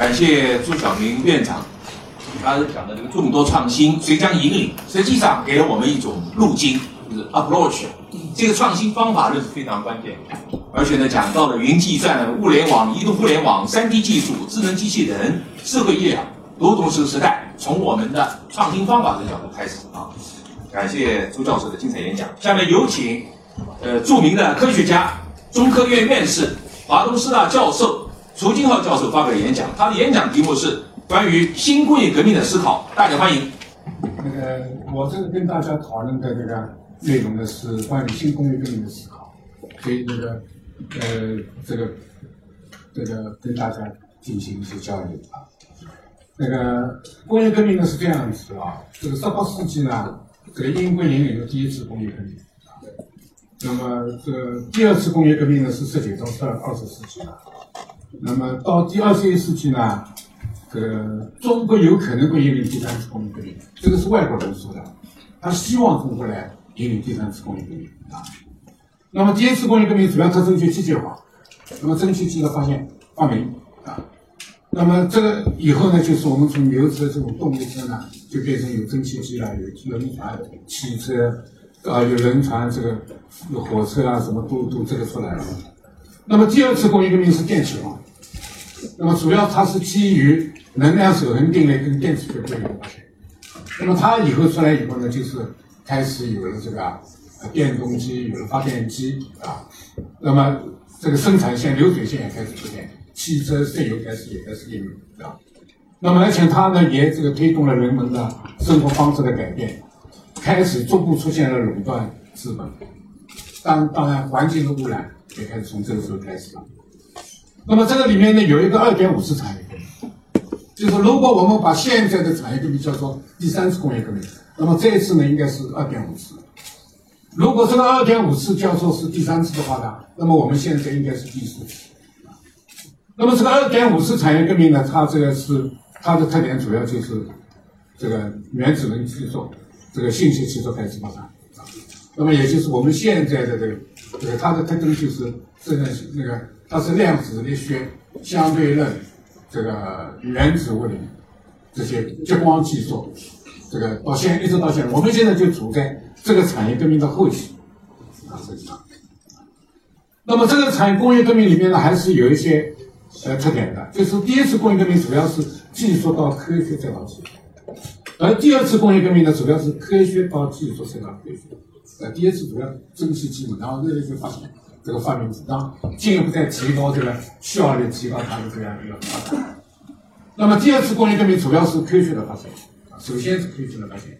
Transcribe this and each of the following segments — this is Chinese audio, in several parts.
感谢朱晓明院长，他讲的这个众多创新谁将引领，实际上给了我们一种路径，就是 approach。这个创新方法论是非常关键，而且呢，讲到了云计算、物联网、移动互联网、三 D 技术、智能机器人、社会医疗，都同时时代，从我们的创新方法的角度开始啊。感谢朱教授的精彩演讲。下面有请，呃，著名的科学家、中科院院士、华东师大教授楚金浩教授发表演讲。他的演讲题目是关于新工业革命的思考。大家欢迎。那个，我这个跟大家讨论的这个内容呢，是关于新工业革命的思考，所以那个，呃，这个，这个跟大家进行一些交流啊。那个工业革命呢是这样子啊，这个十八世纪呢。这个英国引领了第一次工业革命，那么这个第二次工业革命呢是十九到二二十世纪了，那么到第二十一世纪呢，这个中国有可能会引领第三次工业革命，这个是外国人说的，他希望中国来引领第三次工业革命啊。那么第一次工业革命主要特征就机械化，那么蒸汽机的发现发明啊。那么这个以后呢，就是我们从牛车这种动力车呢，就变成有蒸汽机了，有轮船、汽车，啊，有轮船，这个火车啊，什么都都这个出来了。那么第二次工业革命是电气化，那么主要它是基于能量守恒定律跟电磁学规律的发现。那么它以后出来以后呢，就是开始有了这个电动机，有了发电机啊，那么这个生产线、流水线也开始出现。汽车、石油开始也开始应用，啊？那么而且它呢，也这个推动了人们的生活方式的改变，开始逐步出现了垄断资本。当当然，环境的污染也开始从这个时候开始了。那么这个里面呢，有一个二点五次产业革命，就是如果我们把现在的产业革命叫做第三次工业革命，那么这一次呢，应该是二点五次。如果这个二点五次叫做是第三次的话呢，那么我们现在应该是第四次。那么这个二点五次产业革命呢，它这个是它的特点，主要就是这个原子能技术、这个信息技术开始发展。那么也就是我们现在的这个，这个它的特征就是这个那个它是量子力学、相对论、这个原子物理这些激光技术，这个到现一直到现在，我们现在就处在这个产业革命的后期啊，实际上。那么这个产业工业革命里面呢，还是有一些。呃，特点的，就是第一次工业革命主要是技术到科学再到技术，而第二次工业革命呢，主要是科学到技术再到科学。呃，第一次主要蒸汽机嘛，然后热力学发现这个发明，然后进一步再提高这个效率，提高它的这样一个发展。那么第二次工业革命主要是科学的发现，首先是科学的发现，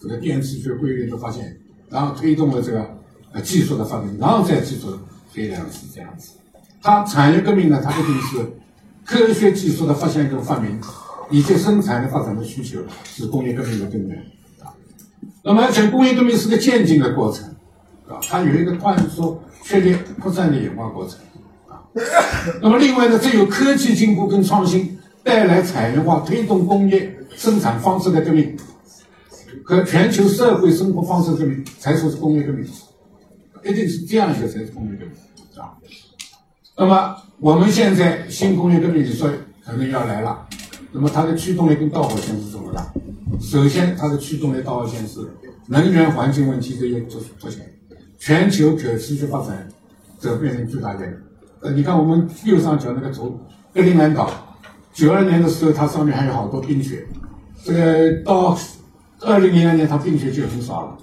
这个电磁学规律的发现，然后推动了这个呃技术的发明，然后再技术飞量是这样子。它产业革命呢，它一定是科学技术的发现跟发明，以及生产的发展的需求是工业革命的根源啊。那么，而且工业革命是个渐进的过程啊，它有一个快速、确立、扩散的演化过程啊。那么，另外呢，只有科技进步跟创新带来产业化，推动工业生产方式的革命和全球社会生活方式革命，才说是工业革命，一定是这样一个才是工业革命啊。那么我们现在新工业革命，你说可能要来了，那么它的驱动力跟导火线是什么的？首先，它的驱动力导火线是能源环境问题这些出出现，全球可持续发展这变成巨大任务。呃，你看我们右上角那个图，格陵兰岛，九二年的时候它上面还有好多冰雪，这个到二零零二年它冰雪就很少了，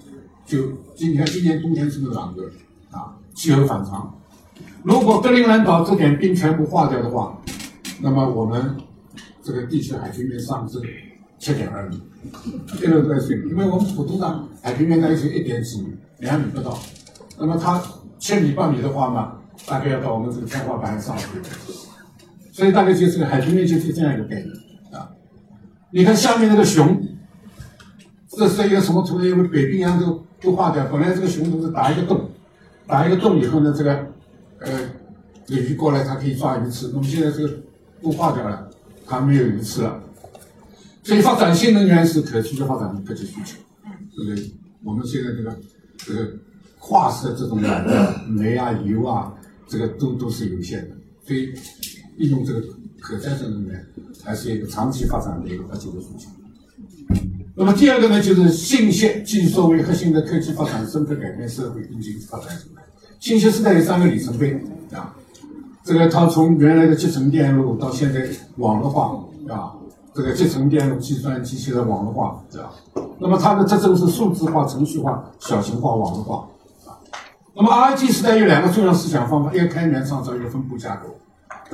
就今天今年冬天是不是暖和啊？气候反常。如果格陵兰岛这点冰全部化掉的话，那么我们这个地区海平面上升七点二米，这个在水因为我们普通的海平面大概是一点几米，两米不到，那么它千米八米的话嘛，大概要到我们这个天花板上去，所以大概就是海平面就是这样一个概念啊。你看下面那个熊，这是一个什么图呢？因为北冰洋都都化掉，本来这个熊都是打一个洞，打一个洞以后呢，这个。呃，鱼过来它可以抓鱼吃，那么现在这个都化掉了，它没有鱼吃了，所以发展新能源是可持续发展的迫切需求，对不对？我们现在这个这个化石这种燃料，煤啊、油啊，这个都都是有限的，所以利用这个可再生能源，还是一个长期发展的一个核心的诉求。那么第二个呢，就是信息技术为核心的科技发展，深刻改变社会经济发展。信息时代有三个里程碑啊，这个它从原来的集成电路到现在网络化啊，这个集成电路、计算机现在网络化，对吧？那么它的特征是数字化、程序化、小型化、网络化。那么 IT 时代有两个重要思想方法，一个开源创造，一个分布架构。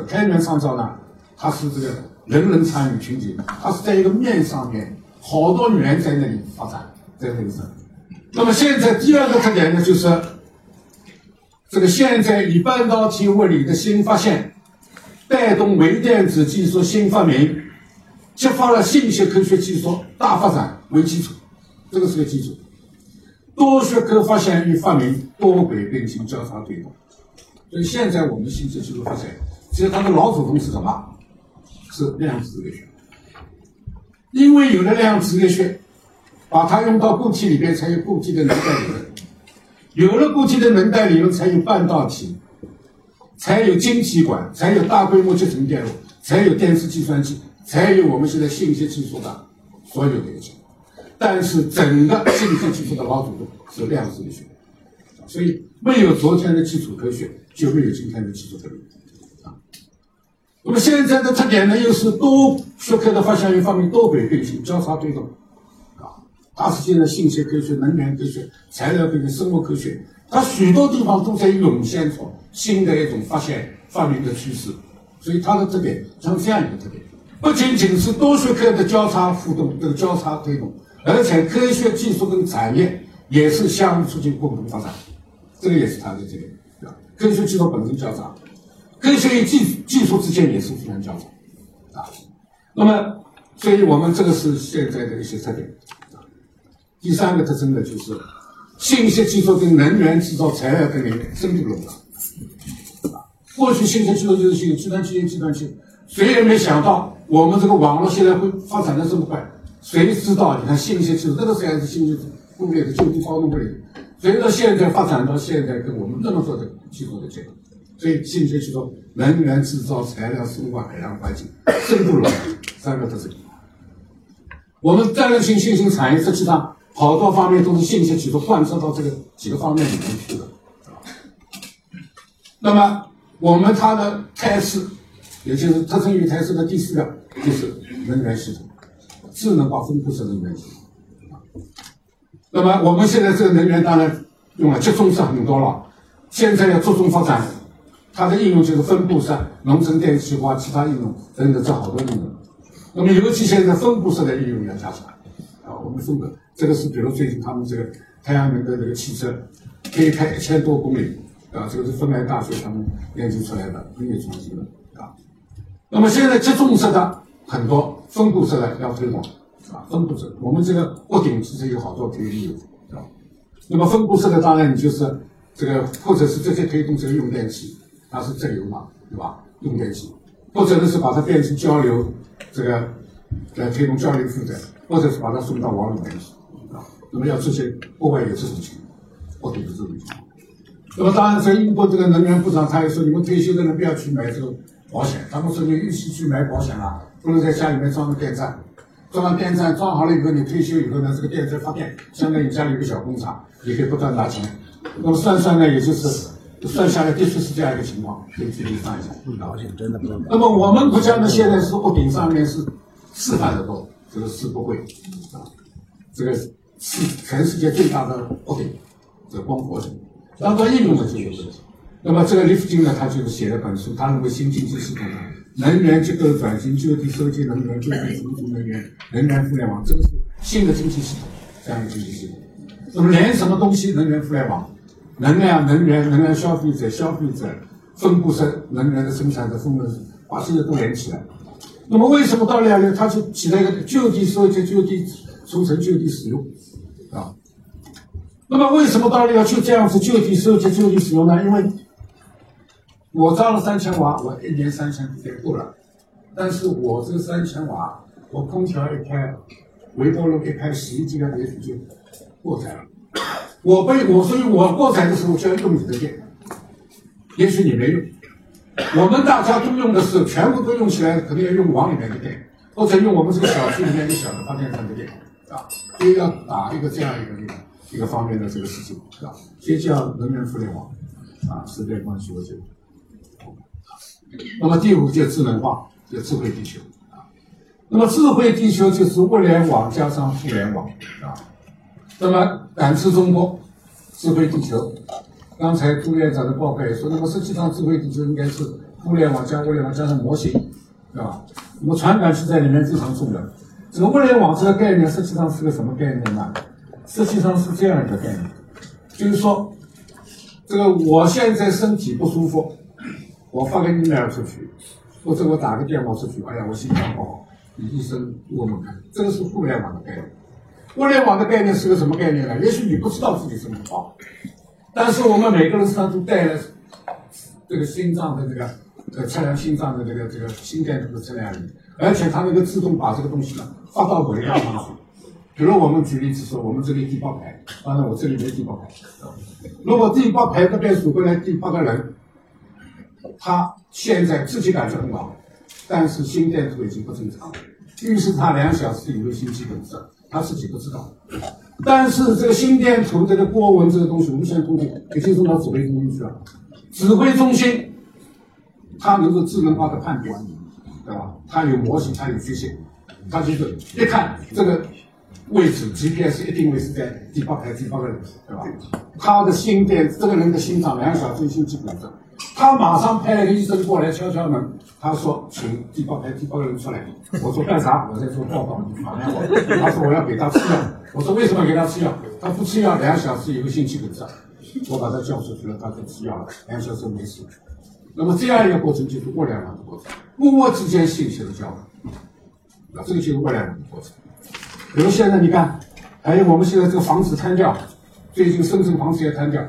开源创造呢，它是这个人人参与群体，它是在一个面上面。好多源在那里发展，在那里生。那么现在第二个特点呢，就是这个现在以半导体物理的新发现，带动微电子技术新发明，激发了信息科学技术大发展为基础，这个是个基础。多学科发现与发明多轨并行交叉推动，所以现在我们信息技术发展，其实它的老祖宗是什么？是量子力学。因为有了量子力学，把它用到固体里边，才有固体的能带理论；有了固体的能带理论，才有半导体，才有晶体管，才有大规模集成电路，才有电子计算机，才有我们现在信息技术的所有的一切。但是，整个信息技术的老祖宗是量子力学，所以没有昨天的基础科学，就没有今天的基础科学。那么现在的特点呢，又是多学科的发现与发明多轨并行、交叉推动，啊，大世界的信息科学、能源科学、材料科学、生物科学，它许多地方都在涌现出新的一种发现、发明的趋势。所以它的特点像这样一个特点，不仅仅是多学科的交叉互动、这个交叉推动，而且科学技术跟产业也是相互促进、共同发展，这个也是它的这个，对吧？科学技术本身交叉。科学与技技术之间也是互相交叉，啊，那么，所以我们这个是现在的一些特点。第三个特征呢，就是信息技术跟能源制造、材料跟领域深度融合。啊，过去信息技术就是信计算机、计算机，谁也没想到我们这个网络现在会发展的这么快。谁知道？你看信息技术，这个才是信息工业的就地操纵物理，随着现在发展到现在，跟我们这么多的技术的结合。所以，信息技术、能源制造、材料、生物、海洋环境、深度融合三个特征。我们战略性新兴产业实际上好多方面都是信息技术贯彻到这个几个方面里面去的。那么，我们它的态势，也就是特征与态势的第四个，就是能源系统，智能化分布式能源系统。那么，我们现在这个能源当然用了集中式很多了，现在要着重发展。它的应用就是分布式、农村电气化、其他应用等等，这好多应用。那么尤其现在分布式的应用要加强啊。我们分布，这个是比如最近他们这个太阳能的这个汽车可以开一千多公里啊，这个是芬兰大学他们研究出来的工业创新的啊。那么现在集中式的很多，分布式的要推广啊。分布式，我们这个屋顶其实有好多可以利用啊。那么分布式的当然你就是这个，或者是这些推动这个用电器。它是正流嘛，对吧？用电器，或者呢是把它变成交流，这个来推动交流负载，或者是把它送到网里面去啊。那么要出现国外有这种情况，或者是这种情况。那么当然，在英国这个能源部长他也说，你们退休的人不要去买这个保险。咱们说你一起去买保险啊，不能在家里面装个电站，装上电站装好了以后，你退休以后呢，这个电站发电，相当于家里有个小工厂，你可以不断拿钱。那么算算呢，也就是。算下来的确是这样一个情况，可以具体算一下。保险真的不能。那么我们国家呢，现在是屋顶上面是示范的多，这个世博会啊，这个是全世界最大的屋顶，这个光伏的。当做应用的就有问题。那么这个李福金呢，他就是写了本书，他认为新经济系统啊，能源结构转型、就地收集能源、就地存储能源、能源互联网，这个是新的经济系统，这样一个经济系统。那么连什么东西能源互联网？能量、能源、能源消费者、消费者、分布式能源的生产者、分布式，把这些都连起来。那么为什么到了呢？它就起了一个就地收集、就地储存、就地使用啊。那么为什么到了要就这样子就地收集、就地使用呢？因为我装了三千瓦，我一年三千也够了。但是我这三千瓦，我空调一开，微波炉一开，洗衣机呢也许就过载了。我被我所以，我过载的时候就要用你的电，也许你没用，我们大家都用的是全部都用起来，可能要用网里面的电，或者用我们这个小区里面一个小的发电站的电，啊，所以要打一个这样一个一个一个方面的这个事情，是吧？所以叫能源互联网，啊，时代关系我觉得。那么第五就智能化，就智慧地球啊。那么智慧地球就是物联网加上互联网啊。那么感知中国，智慧地球。刚才朱院长的报告也说，那么实际上智慧地球应该是互联网加物联网加上模型，对吧？那么传感器在里面非常重要。这个物联网这个概念实际上是个什么概念呢？实际上是这样一个概念，就是说，这个我现在身体不舒服，我发个 email 出去，或者我打个电话出去，哎呀，我心脏不好，你医生问问看，这个是互联网的概念。物联网的概念是个什么概念呢？也许你不知道自己身体不好。但是我们每个人身上都带了这个心脏的这个呃测量心脏的这个这个心电图的测量仪，而且它能够自动把这个东西呢发到轨道上去。比如我们举例子说，我们这里第八排，当然我这里没第八排。如果第八排这边数过来第八个人，他现在自己感觉很好，但是心电图已经不正常，于是他两小时以后心肌梗塞，他自己不知道。但是这个心电图这个波纹这个东西，无线通信已经送到指挥中心去了。指挥中心它能够智能化的判断，对吧？它有模型，它有曲线，它就是一看这个位置，GPS 一定位是在第八排第八个人，对吧？他的心电，这个人的心脏两小时心肌梗塞，他马上派了个医生过来敲敲门，他说：“请第八排第八个人出来。”我说：“干啥？我在做报告，你妨碍我。”他说：“我要给他吃药。”我说为什么给他吃药？他不吃药，两小时以后心肌梗塞。我把他叫出去了，他就吃药了，两小时没事。那么这样一个过程就是物联网的过程，物物之间信息的交换，那这个就是物联网的过程。比如现在你看，还有我们现在这个房子瘫掉，最近深圳房子也瘫掉，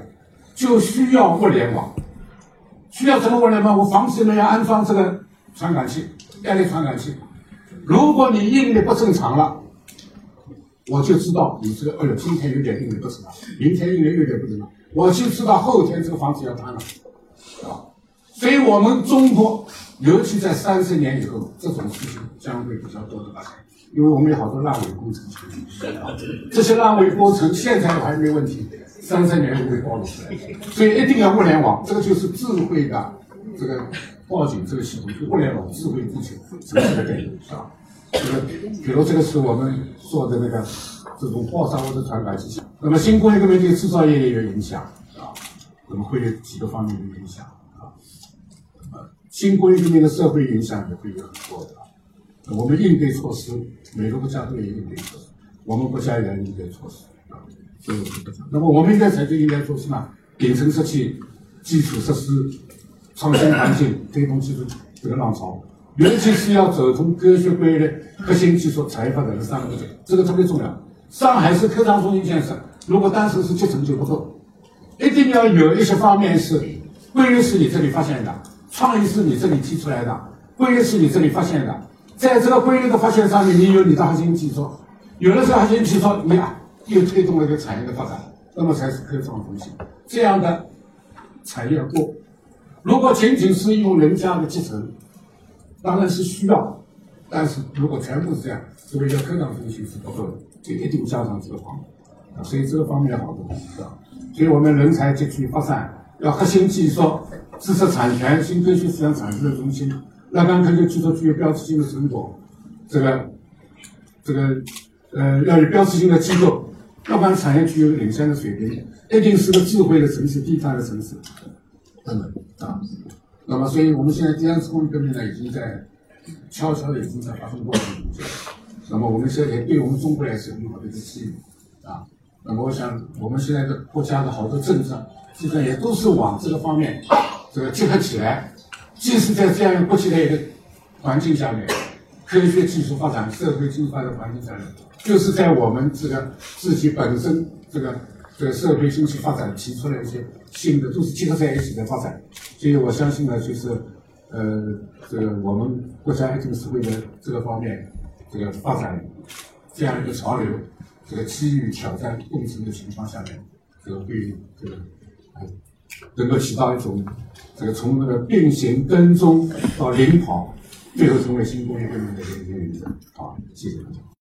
就需要物联网，需要什么物联网？我房子里面要安装这个传感器，电力传感器。如果你应力不正常了。我就知道你这个，哎呦，今天有点应力不正常，明天应力有点不正常，我就知道后天这个房子要塌了，啊，所以我们中国，尤其在三十年以后，这种事情将会比较多的发生，因为我们有好多烂尾工程，这些烂尾工程现在还没问题，三十年就会暴露出来，所以一定要物联网，这个就是智慧的这个报警这个系统，物联网智慧地球城市的概念，是吧？这个，比如这个是我们做的那个这种爆炸物的传感器。那么新工业革命对制造业也有影响啊，那么会有几个方面的影响啊。新工业革命的社会影响也会有很多的。我们应对措施，每个国家都有应对措施，我们国家也要应对措施。这个是。那么我们应该采取应该措施呢？顶层设计、基础设施、创新环境，推动技术这个浪潮。尤其是要走通科学规律、核心技术、产业发展的三个步骤，这个特别重要。上海市科创中心建设，如果当时是七成就不够，一定要有一些方面是规律是你这里发现的，创意是你这里提出来的，规律是你这里发现的。在这个规律的发现上面，你有你的核心技术，有了这个核心技术，你啊又推动了一个产业的发展，那么才是科创中心这样的产业过。如果仅仅是用人家的继承，当然是需要，但是如果全部是这样，作为一个科创中心是不够的，就一定加上这个方面，所以这个方面好多是吧？所以我们人才集聚发展，要核心技术、知识产权、新科学思想产生的中心，那刚科学技术具有标志性的成果，这个这个呃要有标志性的机构，要不然产业具有领先的水平，一定是个智慧的城市、低碳的城市，等等啊。那么，所以我们现在第二次工业革命呢，已经在悄悄的已经在发生过程中。那么，我们现在对我们中国来说，很好的一个机遇啊。那么，我想我们现在的国家的好多政策，实际上也都是往这个方面这个结合起来。即使在这样一个国际的一个环境下面，科学技术发展、社会经济发展环境下面，就是在我们这个自己本身这个。这个社会经济发展提出了一些新的，都是结合在一起的发展，所以我相信呢，就是呃，这个我们国家一定是会的这个方面这个发展这样一个潮流，这个机遇挑战共存的情况下面，这个会这个能够起到一种这个从那个并行跟踪到领跑，最后成为新工业革命的一个原则。好，谢谢大家。